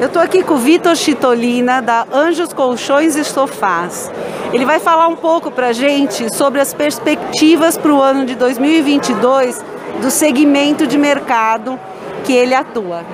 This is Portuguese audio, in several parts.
Eu estou aqui com o Vitor Chitolina, da Anjos Colchões e Sofás. Ele vai falar um pouco para a gente sobre as perspectivas para o ano de 2022 do segmento de mercado que ele atua.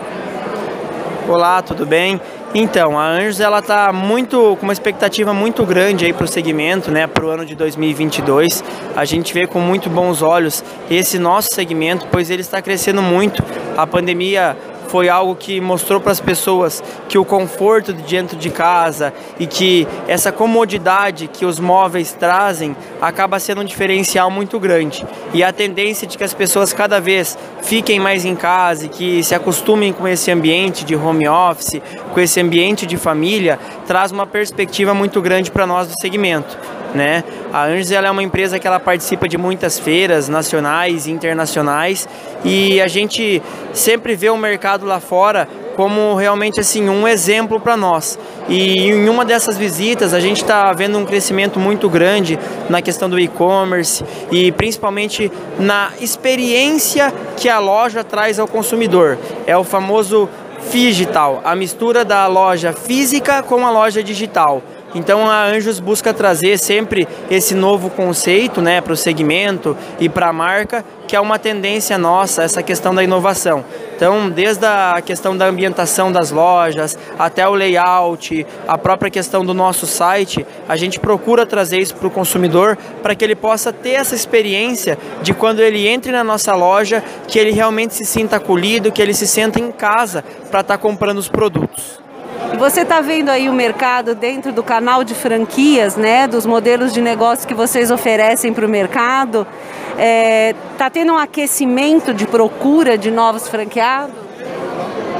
Olá, tudo bem? Então, a Anjos ela tá muito com uma expectativa muito grande aí para o segmento, né, para o ano de 2022. A gente vê com muito bons olhos esse nosso segmento, pois ele está crescendo muito. A pandemia foi algo que mostrou para as pessoas que o conforto de dentro de casa e que essa comodidade que os móveis trazem acaba sendo um diferencial muito grande. E a tendência de que as pessoas cada vez fiquem mais em casa e que se acostumem com esse ambiente de home office, com esse ambiente de família, traz uma perspectiva muito grande para nós do segmento. Né? A Anjos é uma empresa que ela participa de muitas feiras nacionais e internacionais e a gente sempre vê o mercado lá fora como realmente assim um exemplo para nós. E em uma dessas visitas a gente está vendo um crescimento muito grande na questão do e-commerce e principalmente na experiência que a loja traz ao consumidor. É o famoso digital, a mistura da loja física com a loja digital. Então a Anjos busca trazer sempre esse novo conceito né, para o segmento e para a marca, que é uma tendência nossa, essa questão da inovação. Então, desde a questão da ambientação das lojas, até o layout, a própria questão do nosso site, a gente procura trazer isso para o consumidor para que ele possa ter essa experiência de quando ele entre na nossa loja, que ele realmente se sinta acolhido, que ele se sinta em casa para estar tá comprando os produtos. E você está vendo aí o mercado dentro do canal de franquias, né? Dos modelos de negócio que vocês oferecem para o mercado. Está é, tá tendo um aquecimento de procura de novos franqueados?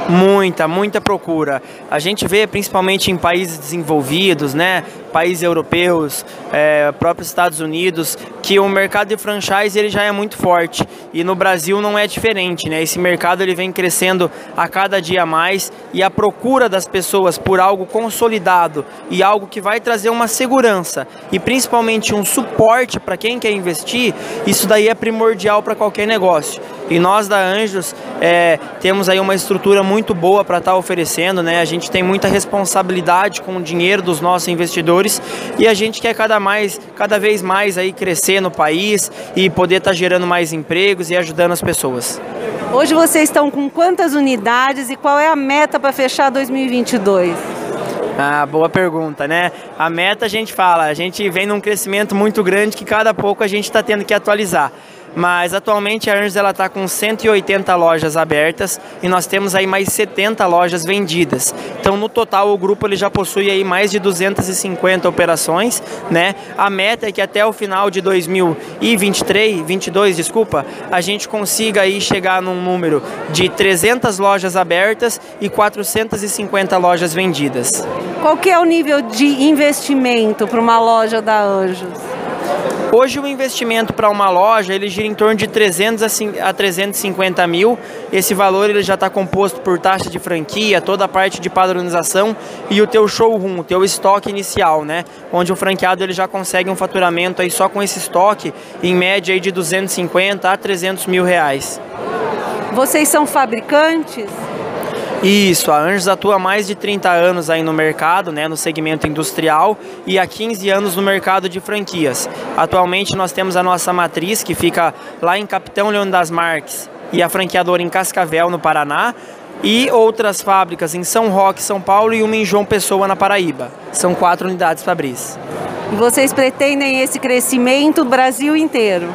Muita, muita procura. A gente vê principalmente em países desenvolvidos, né, países europeus, é, próprios Estados Unidos, que o mercado de franchise ele já é muito forte e no Brasil não é diferente, né? Esse mercado ele vem crescendo a cada dia mais e a procura das pessoas por algo consolidado e algo que vai trazer uma segurança e principalmente um suporte para quem quer investir, isso daí é primordial para qualquer negócio. E nós da Anjos é, temos aí uma estrutura muito boa para estar tá oferecendo, né? A gente tem muita responsabilidade com o dinheiro dos nossos investidores e a gente quer cada, mais, cada vez mais aí crescer no país e poder estar tá gerando mais empregos e ajudando as pessoas. Hoje vocês estão com quantas unidades e qual é a meta para fechar 2022? Ah, boa pergunta, né? A meta a gente fala, a gente vem num crescimento muito grande que cada pouco a gente está tendo que atualizar mas atualmente a Ernst ela está com 180 lojas abertas e nós temos aí mais 70 lojas vendidas. Então no total o grupo ele já possui aí mais de 250 operações, né? A meta é que até o final de 2023, 22, desculpa, a gente consiga aí chegar num número de 300 lojas abertas e 450 lojas vendidas. Qual que é o nível de investimento para uma loja da Anjos? Hoje o investimento para uma loja ele gira em torno de 300 a 350 mil. Esse valor ele já está composto por taxa de franquia, toda a parte de padronização e o teu showroom, o teu estoque inicial, né? Onde o franqueado ele já consegue um faturamento aí só com esse estoque em média aí de 250 a 300 mil reais. Vocês são fabricantes? Isso, a Anjos atua há mais de 30 anos aí no mercado, né, no segmento industrial e há 15 anos no mercado de franquias. Atualmente nós temos a nossa matriz que fica lá em Capitão Leão das Marques e a franqueadora em Cascavel, no Paraná, e outras fábricas em São Roque, São Paulo e uma em João Pessoa, na Paraíba. São quatro unidades Fabris. E vocês pretendem esse crescimento Brasil inteiro?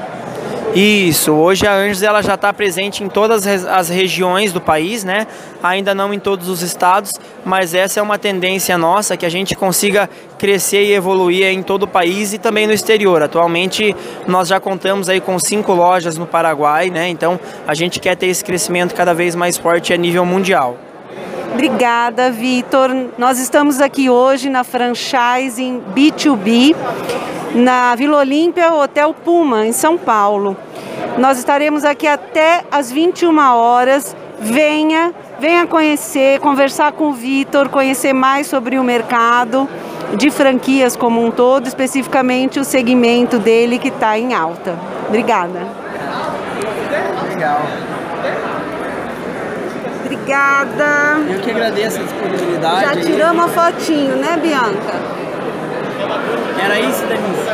Isso, hoje a Anjos ela já está presente em todas as regiões do país, né? Ainda não em todos os estados, mas essa é uma tendência nossa que a gente consiga crescer e evoluir em todo o país e também no exterior. Atualmente nós já contamos aí com cinco lojas no Paraguai, né? Então a gente quer ter esse crescimento cada vez mais forte a nível mundial. Obrigada, Vitor. Nós estamos aqui hoje na franchising B2B na Vila Olímpia, Hotel Puma, em São Paulo. Nós estaremos aqui até às 21 horas. Venha, venha conhecer, conversar com o Vitor, conhecer mais sobre o mercado de franquias como um todo, especificamente o segmento dele que está em alta. Obrigada. Legal. Obrigada. Eu que agradeço a disponibilidade. Já tiramos uma fotinho, né, Bianca? Era isso, Denise?